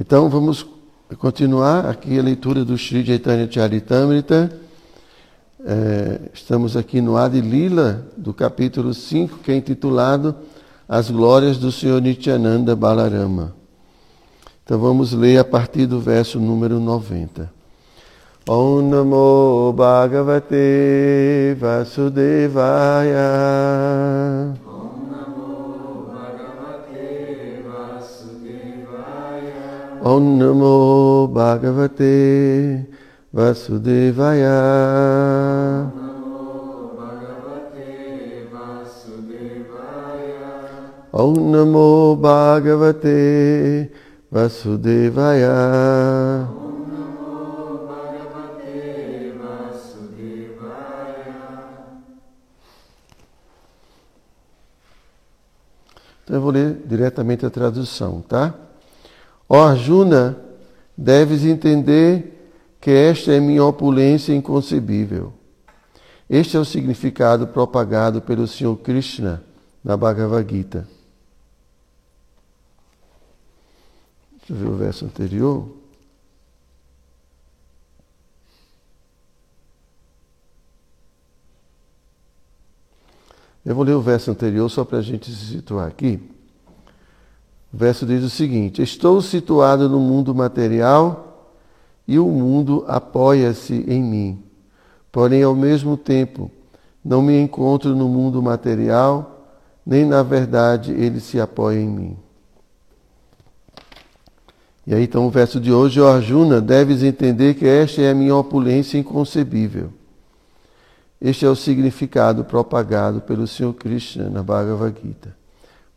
Então vamos continuar aqui a leitura do Sri Chaitanya Charitamrita. É, estamos aqui no Adi Lila, do capítulo 5, que é intitulado As Glórias do Senhor Nityananda Balarama. Então vamos ler a partir do verso número 90. Om Namo Bhagavate Vasudevaya. Om Namo Bhagavate Vasudevaya. Om Namo Bhagavate Vasudevaya. Então eu vou ler diretamente a tradução, tá? Ó Arjuna, deves entender que esta é minha opulência inconcebível. Este é o significado propagado pelo Senhor Krishna na Bhagavad Gita. Deixa eu ver o verso anterior. Eu vou ler o verso anterior só para a gente se situar aqui. O verso diz o seguinte: Estou situado no mundo material e o mundo apoia-se em mim. Porém, ao mesmo tempo, não me encontro no mundo material, nem na verdade ele se apoia em mim. E aí então o verso de hoje, ó Arjuna, deves entender que esta é a minha opulência inconcebível. Este é o significado propagado pelo Senhor Krishna na Bhagavad Gita.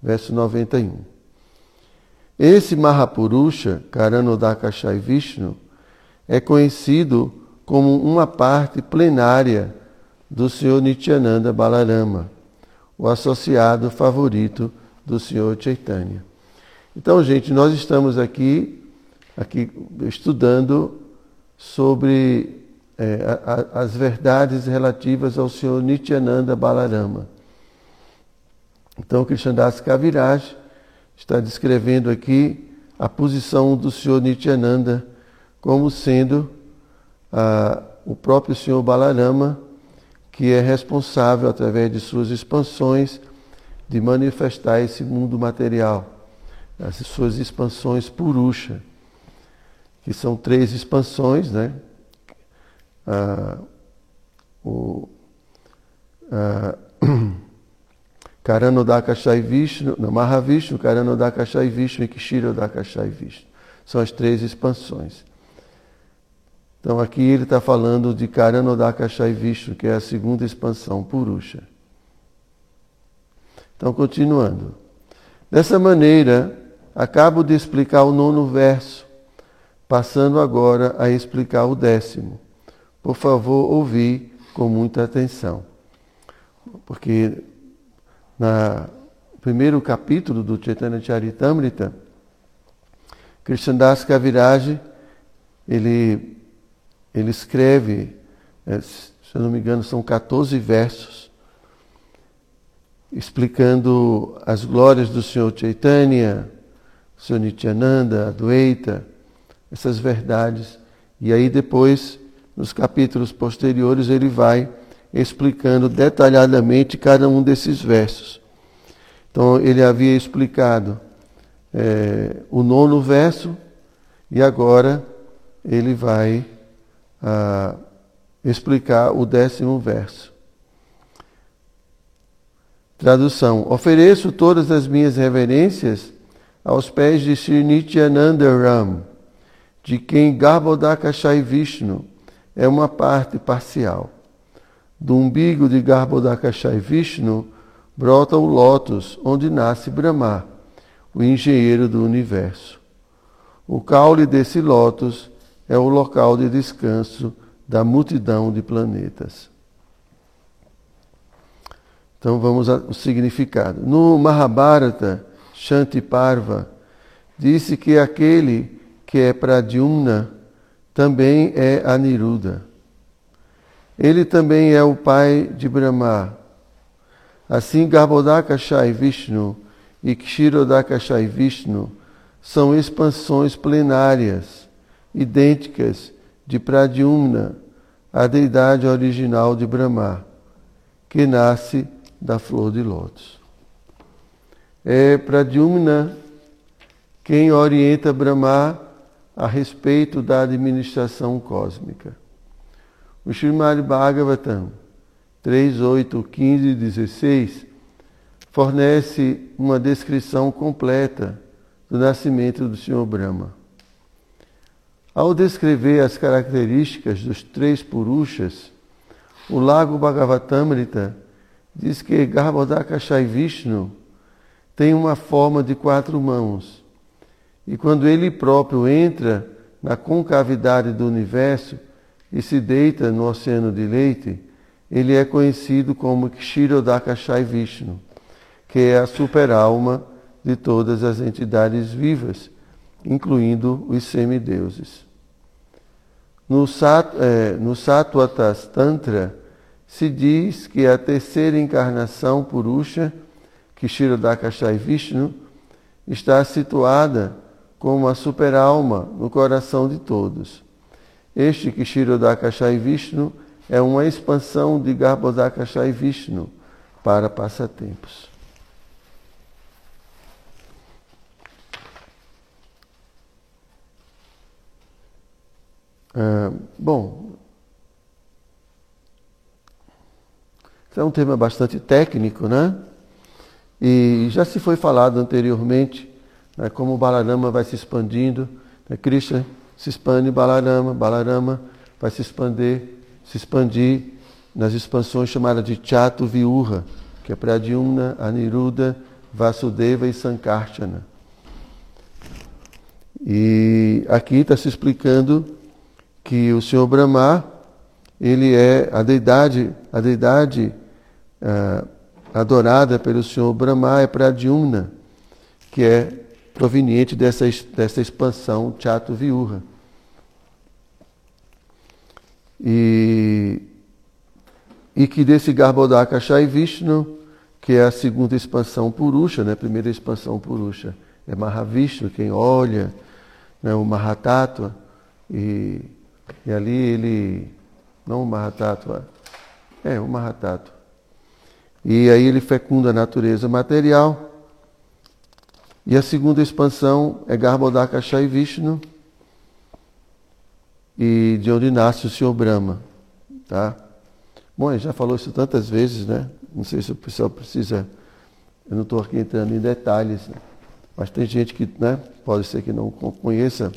Verso 91. Esse Mahapurusha, Karanodakashai Vishnu, é conhecido como uma parte plenária do Senhor Nityananda Balarama, o associado favorito do Senhor Chaitanya. Então, gente, nós estamos aqui, aqui estudando sobre é, a, as verdades relativas ao Senhor Nityananda Balarama. Então, Krishnadas Kaviraj está descrevendo aqui a posição do Senhor Nityananda como sendo ah, o próprio Senhor Balarama, que é responsável, através de suas expansões, de manifestar esse mundo material, as suas expansões purusha, que são três expansões, né? Ah, o, ah, Karanodakashai Vishnu, não, Mahavishnu, Karanodakashai Vishnu e Kshirodakashai Vishnu. São as três expansões. Então aqui ele está falando de Karanodakashai Vishnu, que é a segunda expansão, Purusha. Então, continuando. Dessa maneira, acabo de explicar o nono verso, passando agora a explicar o décimo. Por favor, ouvir com muita atenção. Porque no primeiro capítulo do Chaitanya Charitamrita, Krishnadas Kaviraj, ele, ele escreve, é, se eu não me engano, são 14 versos, explicando as glórias do Senhor Chaitanya, Senhor Nityananda, Adwaita, essas verdades. E aí depois, nos capítulos posteriores, ele vai explicando detalhadamente cada um desses versos. Então, ele havia explicado é, o nono verso e agora ele vai ah, explicar o décimo verso. Tradução: Ofereço todas as minhas reverências aos pés de Sri Nityananda Ram, de quem Garbhodakashai Vishnu é uma parte parcial. Do umbigo de Garbhodakashai Vishnu brota o lótus onde nasce Brahma, o engenheiro do universo. O caule desse lótus é o local de descanso da multidão de planetas. Então vamos ao significado. No Mahabharata, Shantiparva disse que aquele que é Pradyumna também é Aniruddha. Ele também é o pai de Brahma. Assim, Garbhodakashai Vishnu e Kshirodakashai Vishnu são expansões plenárias, idênticas de Pradyumna, a deidade original de Brahma, que nasce da flor de lótus. É Pradyumna quem orienta Brahma a respeito da administração cósmica. O Srimad Bhagavatam 3, 8, 15 e 16 fornece uma descrição completa do nascimento do Senhor Brahma. Ao descrever as características dos três Purushas, o Lago Bhagavatamrita diz que Garbhodakashai Vishnu tem uma forma de quatro mãos. E quando ele próprio entra na concavidade do universo e se deita no oceano de leite, ele é conhecido como Kshirodakashai Vishnu, que é a super-alma de todas as entidades vivas, incluindo os semideuses. No, Sat, é, no Tantra, se diz que a terceira encarnação Purusha, Kshirodakashai Vishnu, está situada como a super-alma no coração de todos. Este Kshirodakashai Vishnu é uma expansão de Garbhodakashai Vishnu para passatempos. Ah, bom, esse é um tema bastante técnico, né? E já se foi falado anteriormente né, como o Balarama vai se expandindo. Né? Krishna se expande Balarama, Balarama vai se expandir, se expandir nas expansões chamadas de Chato Viurra, que é Pradyumna, Aniruddha, Vasudeva e Sankarshana. E aqui está se explicando que o Senhor Brahma, ele é a deidade, a deidade uh, adorada pelo Senhor Brahma é Pradyumna, que é proveniente dessa, dessa expansão Chato Viurra. E, e que desse Garbhodaka Shai Vishnu, que é a segunda expansão Purusha, né? a primeira expansão Purusha, é Mahavishnu, quem olha, né? o Mahatattva, e e ali ele, não o Mahatattva, é o Mahatattva. E aí ele fecunda a natureza material. E a segunda expansão é Garbhodaka Shai Vishnu, e de onde nasce o Senhor Brahma. Tá? Bom, já falou isso tantas vezes, né? Não sei se o pessoal precisa. Eu não estou aqui entrando em detalhes, mas tem gente que né, pode ser que não conheça.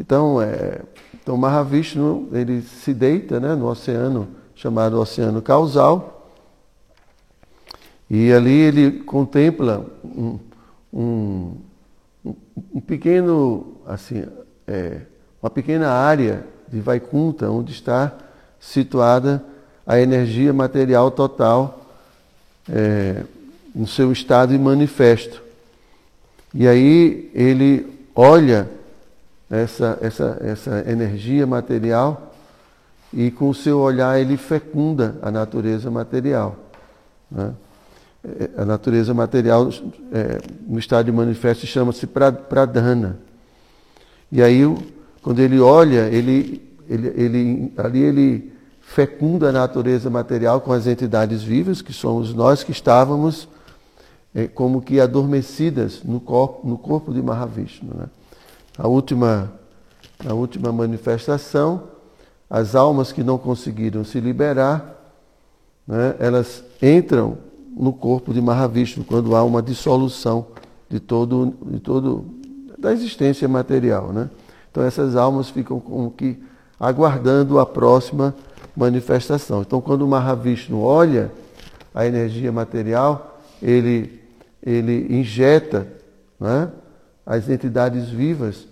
Então, é, então, Mahavishnu, ele se deita né, no oceano, chamado Oceano Causal, e ali ele contempla um, um, um pequeno, assim, é, uma pequena área de Vaikunta, onde está situada a energia material total é, no seu estado e manifesto. E aí ele olha essa, essa, essa energia material e com o seu olhar ele fecunda a natureza material. Né? É, a natureza material é, no estado de manifesto chama-se pradana. E aí, quando ele olha, ele, ele, ele, ali ele fecunda a natureza material com as entidades vivas, que somos nós que estávamos é, como que adormecidas no corpo, no corpo de Mahavishnu. Né? a última, a última manifestação, as almas que não conseguiram se liberar, né, elas entram no corpo de Mahavishnu quando há uma dissolução de todo, de todo da existência material, né? Então essas almas ficam como que aguardando a próxima manifestação. Então quando o Mahavishnu olha a energia material, ele ele injeta, né? as entidades vivas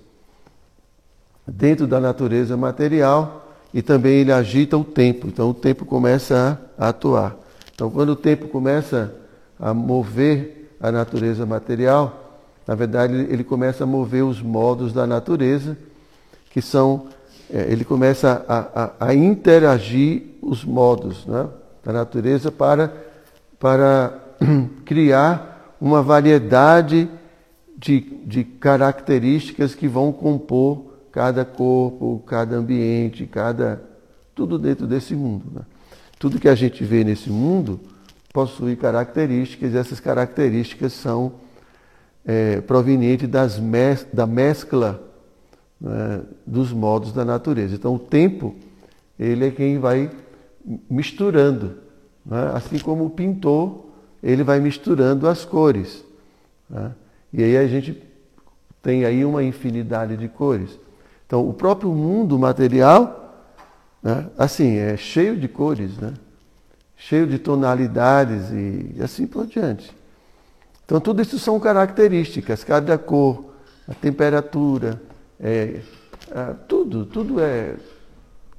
dentro da natureza material e também ele agita o tempo. Então o tempo começa a, atuar. Então quando o tempo começa a mover a natureza material, na verdade ele começa a mover os modos da natureza, que são, é, ele começa a, a, a, interagir os modos né, da natureza para, para criar uma variedade de, de características que vão compor cada corpo, cada ambiente, cada tudo dentro desse mundo. Né? Tudo que a gente vê nesse mundo possui características e essas características são é, provenientes das mes da mescla né, dos modos da natureza. Então o tempo ele é quem vai misturando, né? assim como o pintor ele vai misturando as cores. Né? E aí a gente tem aí uma infinidade de cores. Então, o próprio mundo material, né, assim, é cheio de cores, né? cheio de tonalidades e assim por diante. Então, tudo isso são características, cada cor, a temperatura, é, é, tudo, tudo é,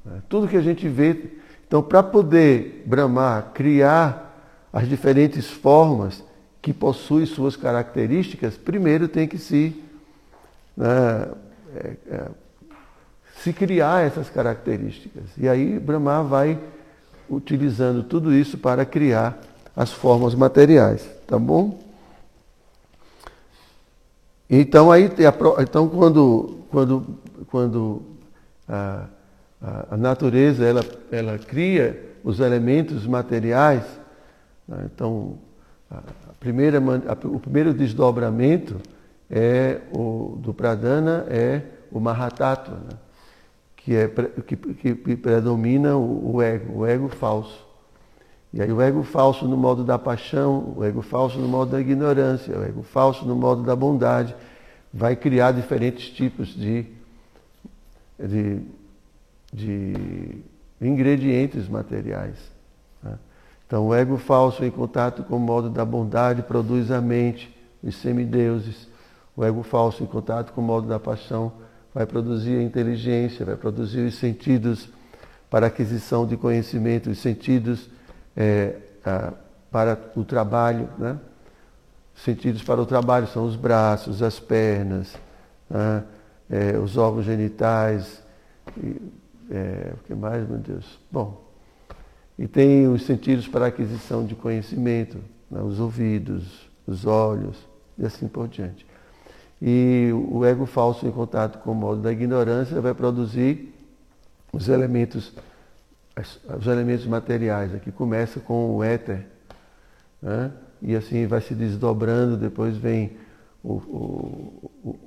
é, tudo que a gente vê. Então, para poder Brahma criar as diferentes formas que possuem suas características, primeiro tem que se né, é, se criar essas características. E aí Brahma vai utilizando tudo isso para criar as formas materiais, tá bom? Então aí então quando quando quando a, a, a natureza ela ela cria os elementos materiais, né? então a primeira o primeiro desdobramento é o do Pradana é o Mahatattva, né? que, é, que, que predomina o, o ego, o ego falso. E aí o ego falso no modo da paixão, o ego falso no modo da ignorância, o ego falso no modo da bondade, vai criar diferentes tipos de, de, de ingredientes materiais. Né? Então o ego falso em contato com o modo da bondade produz a mente, os semideuses. O ego falso em contato com o modo da paixão vai produzir a inteligência, vai produzir os sentidos para aquisição de conhecimento, os sentidos é, a, para o trabalho. Né? Os sentidos para o trabalho são os braços, as pernas, né? é, os órgãos genitais. E, é, o que mais, meu Deus? Bom, e tem os sentidos para aquisição de conhecimento, né? os ouvidos, os olhos e assim por diante. E o ego falso em contato com o modo da ignorância vai produzir os elementos, os elementos materiais. Aqui começa com o éter, né? e assim vai se desdobrando, depois vem o, o, o,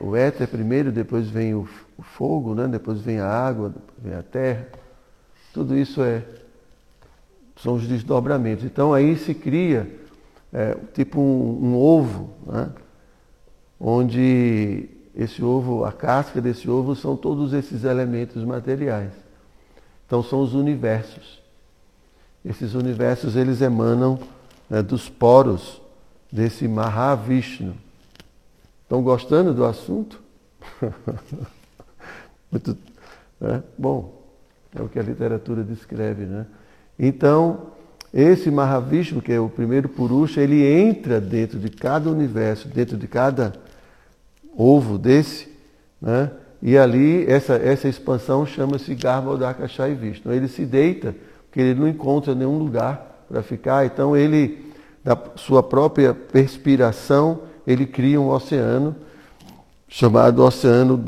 o éter primeiro, depois vem o, o fogo, né? depois vem a água, depois vem a terra. Tudo isso é, são os desdobramentos. Então aí se cria é, tipo um, um ovo, né? onde esse ovo, a casca desse ovo são todos esses elementos materiais. Então são os universos. Esses universos eles emanam né, dos poros desse Mahavishnu. Estão gostando do assunto? Muito, né? Bom, é o que a literatura descreve, né? Então, esse Mahavishnu, que é o primeiro Purusha, ele entra dentro de cada universo, dentro de cada ovo desse, né? E ali essa, essa expansão chama-se Garbhodakashai Vishnu. Ele se deita, porque ele não encontra nenhum lugar para ficar, então ele, da sua própria perspiração, ele cria um oceano chamado Oceano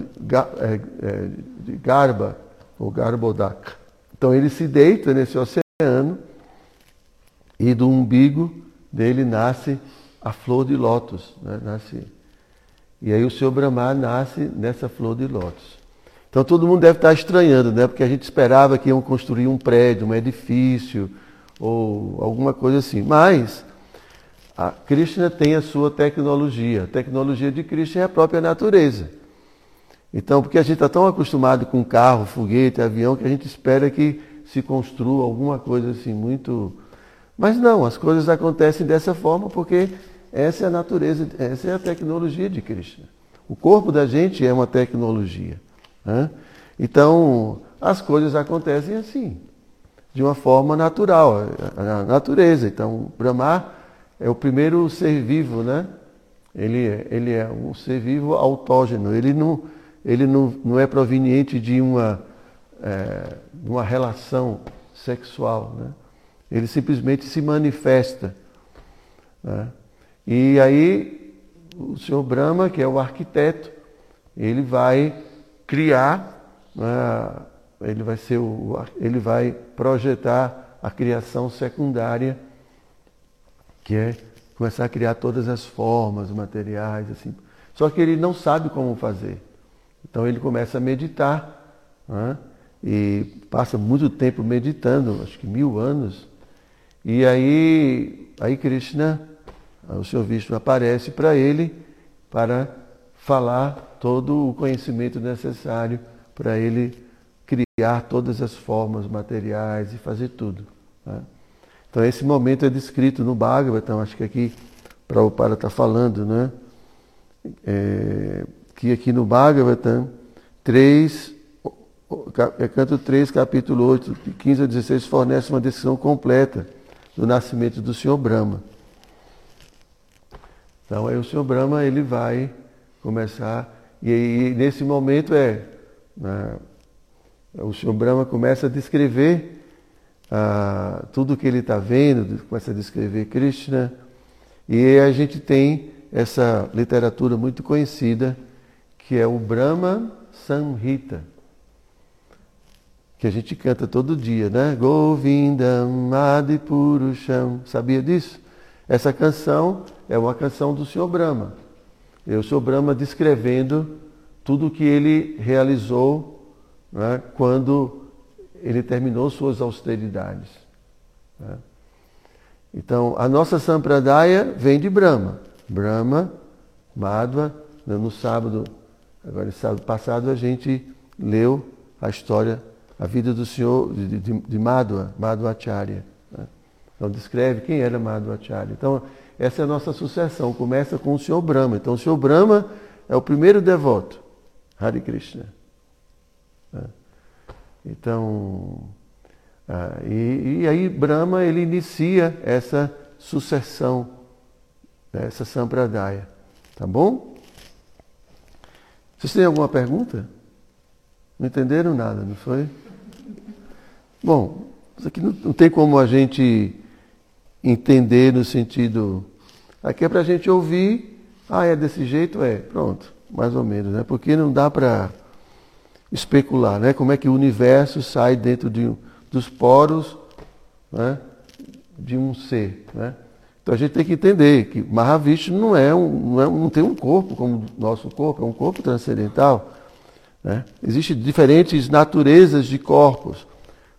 é, é, de Garba, ou Garbhodaka. Então ele se deita nesse oceano e do umbigo dele nasce a flor de lótus, né? nasce e aí o Senhor Brahma nasce nessa flor de lótus. Então todo mundo deve estar estranhando, né? Porque a gente esperava que iam construir um prédio, um edifício ou alguma coisa assim. Mas a Krishna tem a sua tecnologia. A tecnologia de Krishna é a própria natureza. Então, porque a gente está tão acostumado com carro, foguete, avião, que a gente espera que se construa alguma coisa assim muito. Mas não, as coisas acontecem dessa forma porque essa é a natureza, essa é a tecnologia de Krishna. O corpo da gente é uma tecnologia. Né? Então, as coisas acontecem assim, de uma forma natural, a natureza. Então, Brahma é o primeiro ser vivo, né? Ele, é, ele é um ser vivo autógeno, ele não, ele não, não é proveniente de uma, é, uma relação sexual. Né? Ele simplesmente se manifesta. Né? E aí o senhor Brahma, que é o arquiteto, ele vai criar, né, ele vai ser o, ele vai projetar a criação secundária, que é começar a criar todas as formas materiais, assim. Só que ele não sabe como fazer. Então ele começa a meditar né, e passa muito tempo meditando, acho que mil anos. E aí, aí Krishna, o Senhor Vishnu aparece para ele para falar todo o conhecimento necessário para ele criar todas as formas materiais e fazer tudo. Né? Então esse momento é descrito no Bhagavatam, acho que aqui Prabhupada está falando, né? É, que aqui no Bhagavatam 3, é canto 3, capítulo 8, 15 a 16, fornece uma descrição completa do nascimento do Senhor Brahma. Então aí o Senhor Brahma ele vai começar e aí, nesse momento é. Né, o Senhor Brahma começa a descrever ah, tudo o que ele está vendo, começa a descrever Krishna. E a gente tem essa literatura muito conhecida, que é o Brahma Samhita, que a gente canta todo dia, né? Govindam Adipurusham. Sabia disso? Essa canção é uma canção do Senhor Brahma. É o Sr. Brahma descrevendo tudo o que ele realizou né, quando ele terminou suas austeridades. Né? Então, a nossa Sampradaya vem de Brahma. Brahma, Madhva, né, no sábado, agora sábado passado, a gente leu a história, a vida do senhor, de, de, de Madhva, Madhvacharya. Né? Então, descreve quem era Madhvacharya. Então, essa é a nossa sucessão. Começa com o Senhor Brahma. Então, o Senhor Brahma é o primeiro devoto. Hare Krishna. É. Então, ah, e, e, aí Brahma ele inicia essa sucessão, né, essa sampradaya. Tá bom? Vocês têm alguma pergunta? Não entenderam nada, não foi? Bom, isso aqui não, não tem como a gente entender no sentido. Aqui é para a gente ouvir, ah, é desse jeito? É, pronto, mais ou menos, né? Porque não dá para especular, né? Como é que o universo sai dentro de, dos poros né? de um ser, né? Então a gente tem que entender que Mahavishnu não é um, não, é, não tem um corpo como o nosso corpo, é um corpo transcendental. Né? Existem diferentes naturezas de corpos,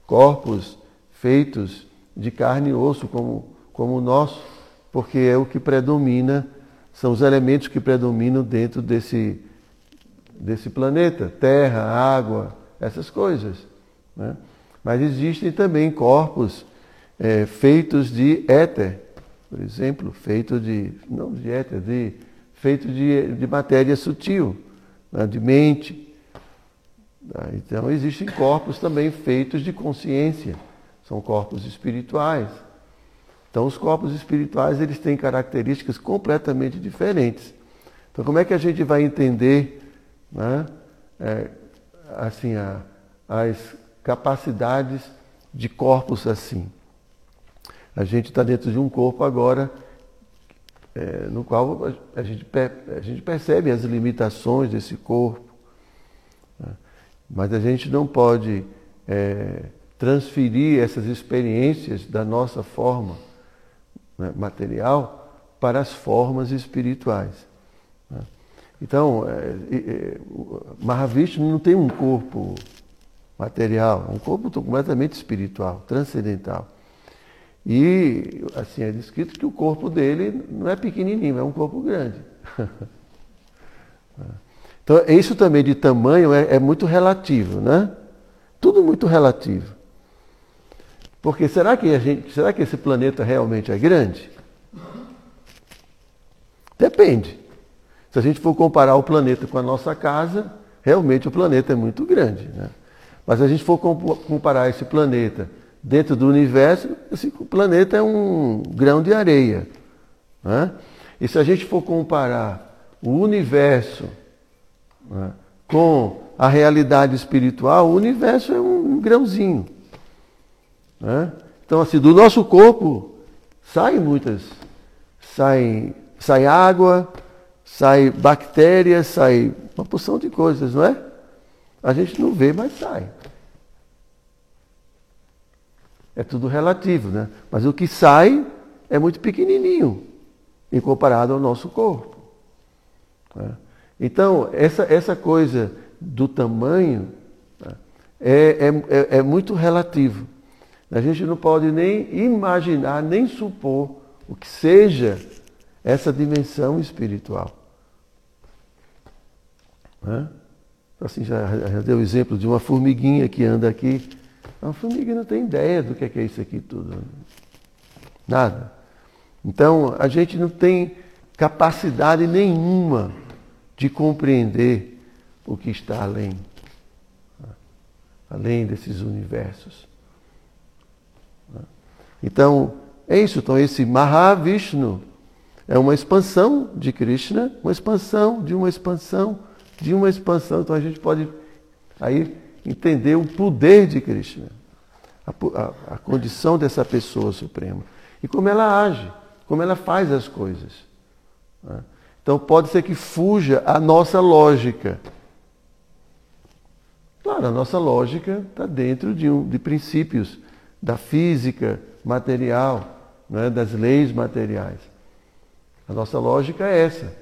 corpos feitos de carne e osso como, como o nosso, porque é o que predomina, são os elementos que predominam dentro desse, desse planeta, terra, água, essas coisas. Né? Mas existem também corpos é, feitos de éter, por exemplo, feito de, não de éter, de, feito de, de matéria sutil, né? de mente. Tá? Então existem corpos também feitos de consciência são corpos espirituais. Então, os corpos espirituais eles têm características completamente diferentes. Então, como é que a gente vai entender, né, é, assim, a, as capacidades de corpos assim? A gente está dentro de um corpo agora é, no qual a gente, a gente percebe as limitações desse corpo, né? mas a gente não pode é, transferir essas experiências da nossa forma né, material para as formas espirituais. Né? Então, é, é, Mahavishnu não tem um corpo material, é um corpo completamente espiritual, transcendental. E, assim, é descrito que o corpo dele não é pequenininho, é um corpo grande. então, isso também de tamanho é, é muito relativo, né? Tudo muito relativo. Porque será que, a gente, será que esse planeta realmente é grande? Depende. Se a gente for comparar o planeta com a nossa casa, realmente o planeta é muito grande. Né? Mas se a gente for comparar esse planeta dentro do universo, esse planeta é um grão de areia. Né? E se a gente for comparar o universo né, com a realidade espiritual, o universo é um grãozinho. Né? Então, assim, do nosso corpo saem muitas. Sai, sai água, sai bactérias, sai uma porção de coisas, não é? A gente não vê, mas sai. É tudo relativo, né? Mas o que sai é muito pequenininho em comparado ao nosso corpo. Né? Então, essa, essa coisa do tamanho né, é, é, é muito relativo. A gente não pode nem imaginar, nem supor o que seja essa dimensão espiritual. Né? Assim, já, já deu o exemplo de uma formiguinha que anda aqui. A formiguinha não tem ideia do que é, que é isso aqui tudo. Nada. Então, a gente não tem capacidade nenhuma de compreender o que está além, além desses universos. Então, é isso. Então, esse Mahavishnu é uma expansão de Krishna, uma expansão de uma expansão de uma expansão. Então, a gente pode aí entender o poder de Krishna, a, a, a condição dessa pessoa suprema e como ela age, como ela faz as coisas. Né? Então pode ser que fuja a nossa lógica. Claro, a nossa lógica está dentro de, um, de princípios da física material, né, das leis materiais. A nossa lógica é essa.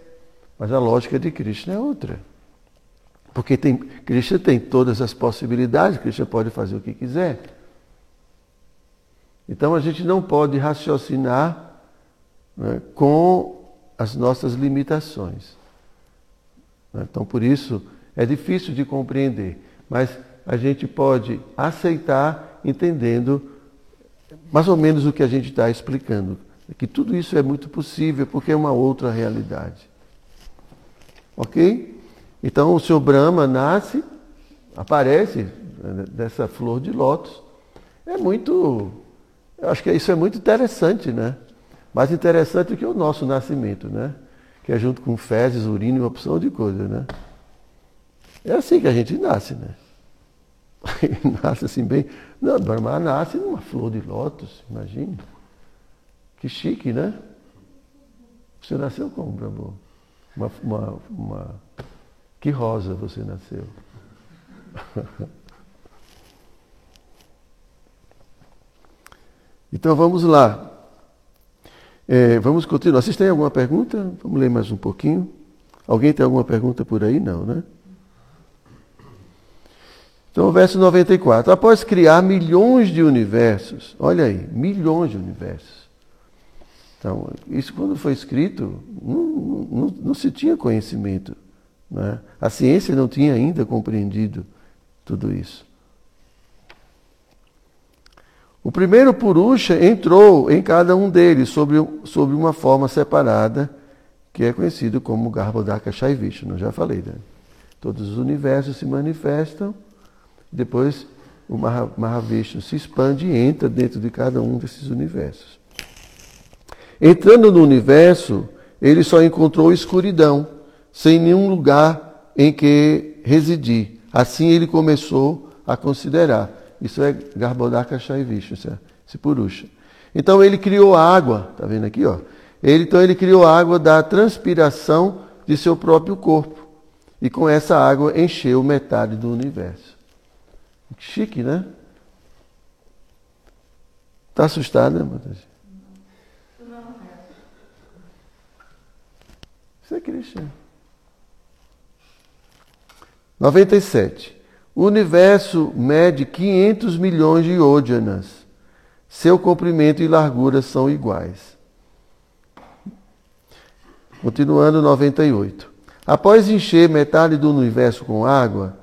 Mas a lógica de Krishna é outra. Porque tem, Krishna tem todas as possibilidades, Krishna pode fazer o que quiser. Então a gente não pode raciocinar né, com as nossas limitações. Então, por isso, é difícil de compreender, mas a gente pode aceitar entendendo mais ou menos o que a gente está explicando. Que tudo isso é muito possível porque é uma outra realidade. Ok? Então, o seu Brahma nasce, aparece né, dessa flor de lótus. É muito. Eu acho que isso é muito interessante, né? Mais interessante do que o nosso nascimento, né? Que é junto com fezes, urina e uma opção de coisas, né? É assim que a gente nasce, né? nasce assim bem. Não, Brahma nasce numa flor de lótus, imagine. Que chique, né? Você nasceu como, Brahma? Uma, uma, uma... Que rosa você nasceu? então vamos lá. É, vamos continuar. Vocês têm alguma pergunta? Vamos ler mais um pouquinho. Alguém tem alguma pergunta por aí? Não, né? Então, verso 94. Após criar milhões de universos, olha aí, milhões de universos. Então, isso quando foi escrito, não, não, não se tinha conhecimento. Né? A ciência não tinha ainda compreendido tudo isso. O primeiro Purusha entrou em cada um deles sobre, sobre uma forma separada, que é conhecido como Garbhodaka Shaivishnu. Já falei, né? Todos os universos se manifestam, depois o Mahavishnu se expande e entra dentro de cada um desses universos. Entrando no universo, ele só encontrou escuridão, sem nenhum lugar em que residir. Assim ele começou a considerar isso é Garbhodaka Shaivisha, isso é, esse Purusha. Então ele criou água, tá vendo aqui, ó? Ele, então ele criou água da transpiração de seu próprio corpo. E com essa água encheu metade do universo. Chique, né? Está assustada, né, Não. Isso é Krishna. 97. O universo mede 500 milhões de yodhanas. Seu comprimento e largura são iguais. Continuando 98. Após encher metade do universo com água,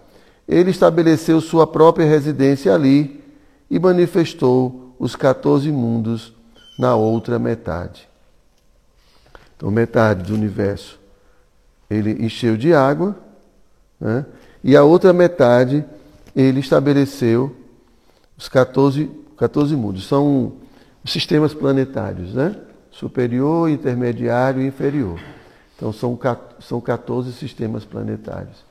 ele estabeleceu sua própria residência ali e manifestou os 14 mundos na outra metade. Então, metade do universo ele encheu de água, né? E a outra metade, ele estabeleceu os 14, 14 mundos. São sistemas planetários, né? Superior, intermediário e inferior. Então são, são 14 sistemas planetários.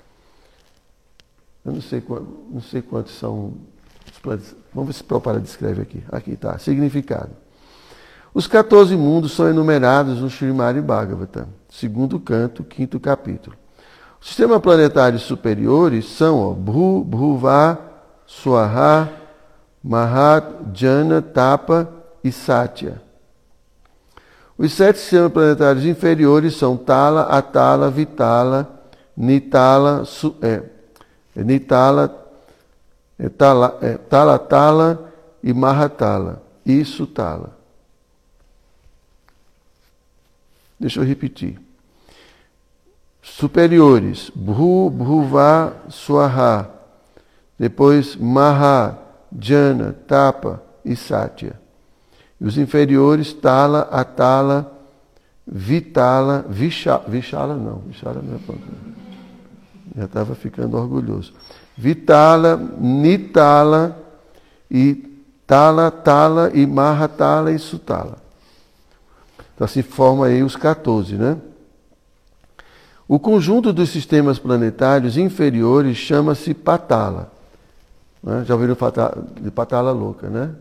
Eu não sei, não sei quantos são. Vamos ver se Prabhupada descreve aqui. Aqui está, significado. Os 14 mundos são enumerados no Srimad Bhagavatam. segundo canto, quinto capítulo. Os sistemas planetários superiores são ó, Bhu, Bhuva, Swaha, Mahat, Jana, Tapa e Satya. Os sete sistemas planetários inferiores são Tala, Atala, Vitala, Nitala, su, é, Nitala, tala, é, Tala, Tala e Mahatala. E Sutala. Deixa eu repetir. Superiores, Bhu, Bhuva, Swaha. Depois Maha, Jana, Tapa e Satya. E os inferiores, Tala, Atala, Vitala, Vishala, Vishala não, Vishala não é pronto. Já estava ficando orgulhoso. Vitala, Nitala e Tala, Tala e Mahatala e Sutala. Então assim forma aí os 14, né? O conjunto dos sistemas planetários inferiores chama-se Patala. Né? Já ouviram de Patala louca, né?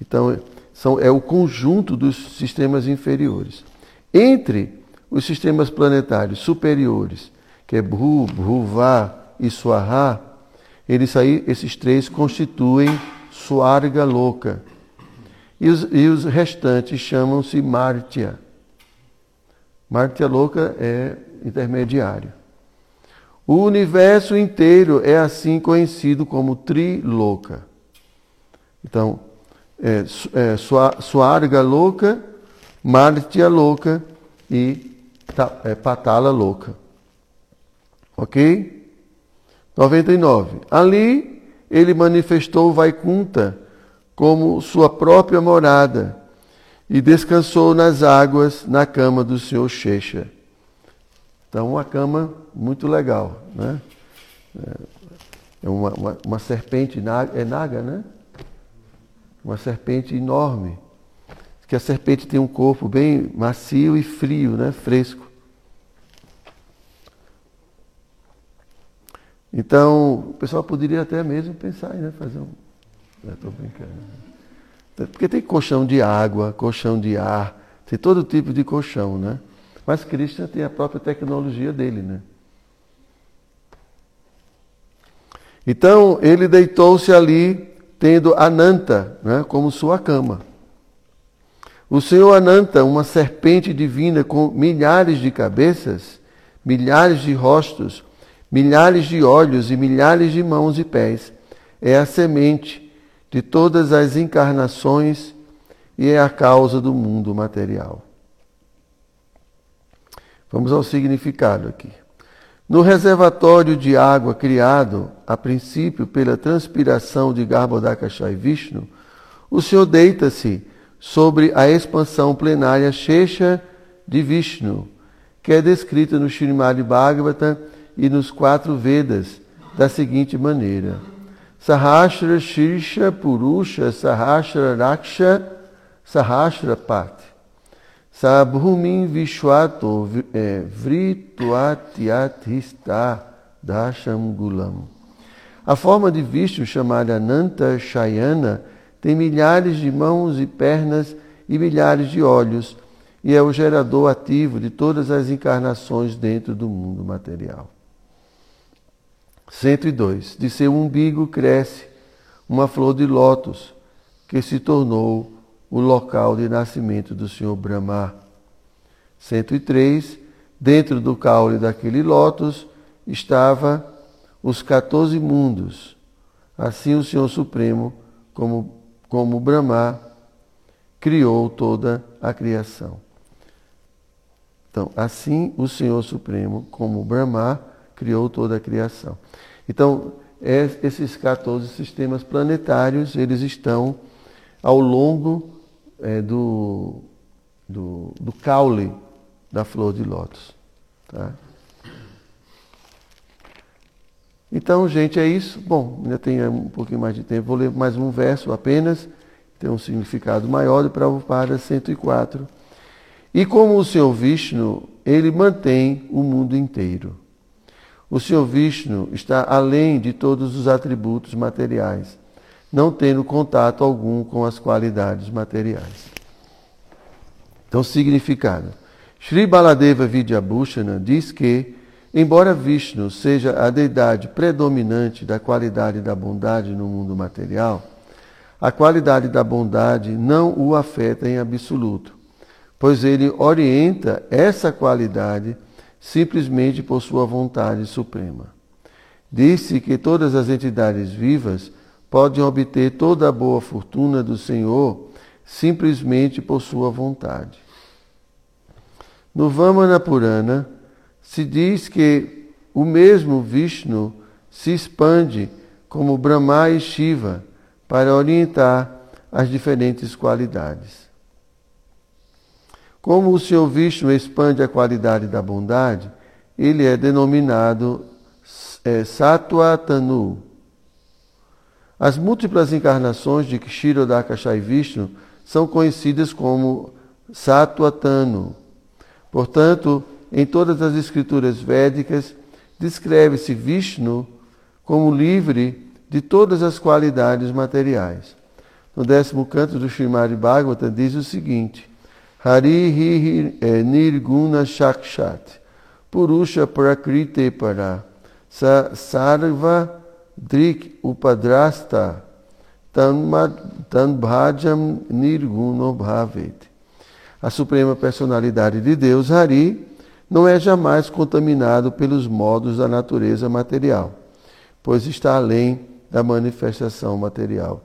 Então, são, é o conjunto dos sistemas inferiores. Entre os sistemas planetários superiores, que é Bhu, Bhuva e Swaha, eles aí, esses três constituem Swarga Louca. E os, e os restantes chamam-se Martya. Martya Louca é intermediário. O universo inteiro é assim conhecido como Triloka. Então, é, é, Swarga Louca, Martya Louca e é, Patala Louca. Ok? 99. Ali ele manifestou Vaikunta como sua própria morada e descansou nas águas na cama do Senhor Shesha. Então, uma cama muito legal. Né? É uma, uma, uma serpente, é naga, né? Uma serpente enorme. Que a serpente tem um corpo bem macio e frio, né? fresco. Então, o pessoal poderia até mesmo pensar em né, fazer um. Estou brincando. Porque tem colchão de água, colchão de ar, tem todo tipo de colchão, né? Mas Krishna tem a própria tecnologia dele, né? Então, ele deitou-se ali, tendo Ananta né, como sua cama. O Senhor Ananta, uma serpente divina com milhares de cabeças, milhares de rostos, milhares de olhos e milhares de mãos e pés. É a semente de todas as encarnações e é a causa do mundo material. Vamos ao significado aqui. No reservatório de água criado, a princípio, pela transpiração de Garbhodakasha e Vishnu, o Senhor deita-se sobre a expansão plenária Shesha de Vishnu, que é descrita no Srimad Bhagavata e nos quatro Vedas da seguinte maneira: Sahasra Shirsha Purusha Sahasra Raksha Sahasra Pat Sabhumin Vishwato é, Vrituatyathista Dashamgulam. A forma de Vishnu, chamada Ananta Shayana, tem milhares de mãos e pernas e milhares de olhos, e é o gerador ativo de todas as encarnações dentro do mundo material. 102. De seu umbigo cresce uma flor de lótus, que se tornou o local de nascimento do Senhor Brahma. 103. Dentro do caule daquele lótus estava os 14 mundos. Assim o Senhor Supremo, como, como Brahma, criou toda a criação. Então, assim o Senhor Supremo, como Brahma, criou toda a criação. Então, esses 14 sistemas planetários, eles estão ao longo é, do, do, do, caule da flor de lótus. Tá? Então, gente, é isso. Bom, ainda tem um pouquinho mais de tempo. Vou ler mais um verso apenas. Tem um significado maior de Prabhupada 104. E como o Senhor Vishnu, ele mantém o mundo inteiro. O Senhor Vishnu está além de todos os atributos materiais, não tendo contato algum com as qualidades materiais. Então, significado. Sri Baladeva Vidyabhushana diz que, embora Vishnu seja a deidade predominante da qualidade da bondade no mundo material, a qualidade da bondade não o afeta em absoluto, pois ele orienta essa qualidade simplesmente por sua vontade suprema. Disse que todas as entidades vivas podem obter toda a boa fortuna do Senhor simplesmente por sua vontade. No Vamana Purana se diz que o mesmo Vishnu se expande como Brahma e Shiva para orientar as diferentes qualidades. Como o Senhor Vishnu expande a qualidade da bondade, ele é denominado é, Satwatanu. As múltiplas encarnações de Kshirodakasha e Vishnu são conhecidas como Satwatanu. Portanto, em todas as escrituras védicas, descreve-se Vishnu como livre de todas as qualidades materiais. No décimo canto do Srimad Bhagavatam diz o seguinte: Hari Hi é, Nirguna Shakshat Purusha Prakrite Para Sarva Drik Upadrasta Tanbhajam Nirguno Bhavet. A suprema personalidade de Deus, Hari, não é jamais contaminado pelos modos da natureza material, pois está além da manifestação material.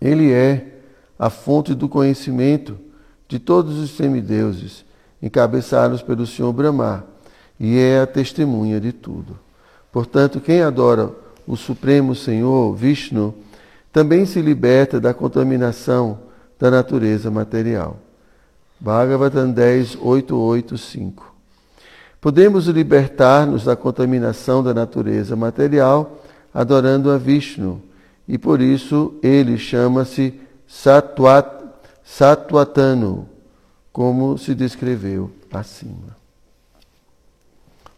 Ele é a fonte do conhecimento de todos os semideuses, encabeçados pelo Senhor Brahma, e é a testemunha de tudo. Portanto, quem adora o Supremo Senhor, Vishnu, também se liberta da contaminação da natureza material. Bhagavatam 10, 885. Podemos libertar-nos da contaminação da natureza material adorando a Vishnu, e por isso ele chama-se Satwat, Satwatanu, como se descreveu acima.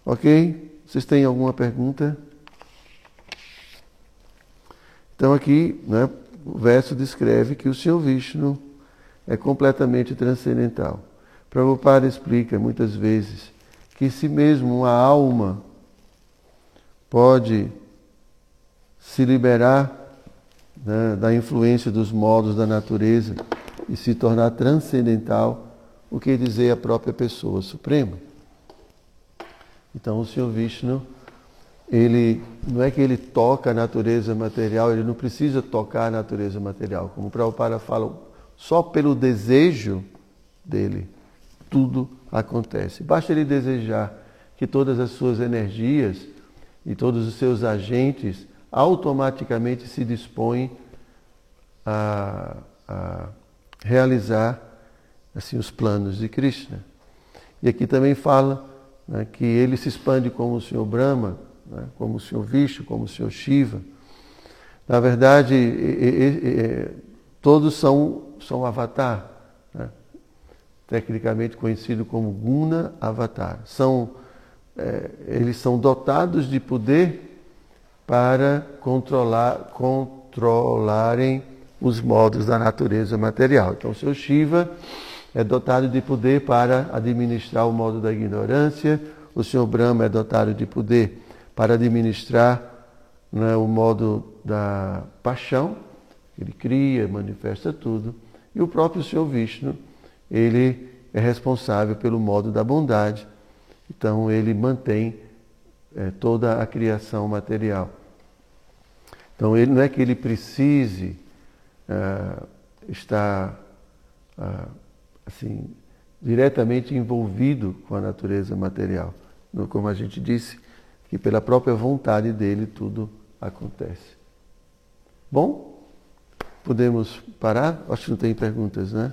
Ok? Vocês têm alguma pergunta? Então aqui, né, o verso descreve que o Senhor Vishnu é completamente transcendental. Prabhupada explica muitas vezes que se mesmo uma alma pode se liberar né, da influência dos modos da natureza e se tornar transcendental, o que dizer a própria pessoa suprema. Então o Senhor Vishnu, ele não é que ele toca a natureza material, ele não precisa tocar a natureza material. Como o Prabhupada fala, só pelo desejo dele, tudo acontece. Basta ele desejar que todas as suas energias e todos os seus agentes automaticamente se dispõe a, a realizar assim os planos de Krishna. E aqui também fala né, que ele se expande como o Senhor Brahma, né, como o Senhor Vishnu, como o Senhor Shiva. Na verdade, e, todos são, são avatar, né, tecnicamente conhecido como Guna Avatar. São, é, eles são dotados de poder para controlar, controlarem os modos da natureza material. Então, o seu Shiva é dotado de poder para administrar o modo da ignorância, o senhor Brahma é dotado de poder para administrar né, o modo da paixão, ele cria, manifesta tudo, e o próprio senhor Vishnu, ele é responsável pelo modo da bondade, então ele mantém é, toda a criação material. Então, ele não é que ele precise uh, estar uh, assim diretamente envolvido com a natureza material. Como a gente disse, que pela própria vontade dele tudo acontece. Bom, podemos parar? Acho que não tem perguntas, né?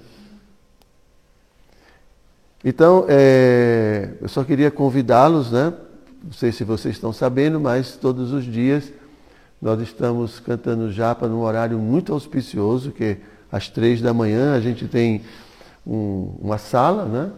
Então, é, eu só queria convidá-los, né? Não sei se vocês estão sabendo, mas todos os dias nós estamos cantando japa num horário muito auspicioso, que às três da manhã a gente tem um, uma sala, né?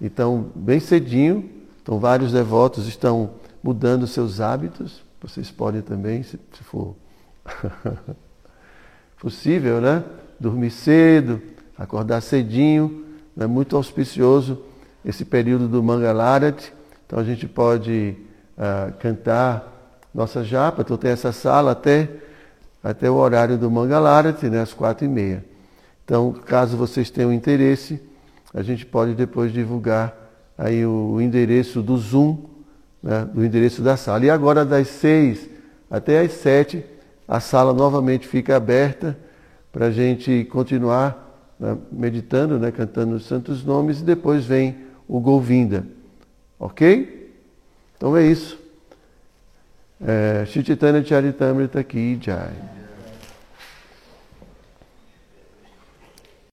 Então, bem cedinho, então vários devotos estão mudando seus hábitos. Vocês podem também, se, se for possível, né? Dormir cedo, acordar cedinho, é muito auspicioso esse período do Mangalarati. Então a gente pode uh, cantar nossa japa. Então tem essa sala até, até o horário do Mangalarati, né, às quatro e meia. Então, caso vocês tenham interesse, a gente pode depois divulgar aí o endereço do Zoom, né, do endereço da sala. E agora das seis até às sete, a sala novamente fica aberta para a gente continuar né, meditando, né, cantando os santos nomes e depois vem o Golvinda. Ok? Então é isso. É, Charitamrita Ki Jai.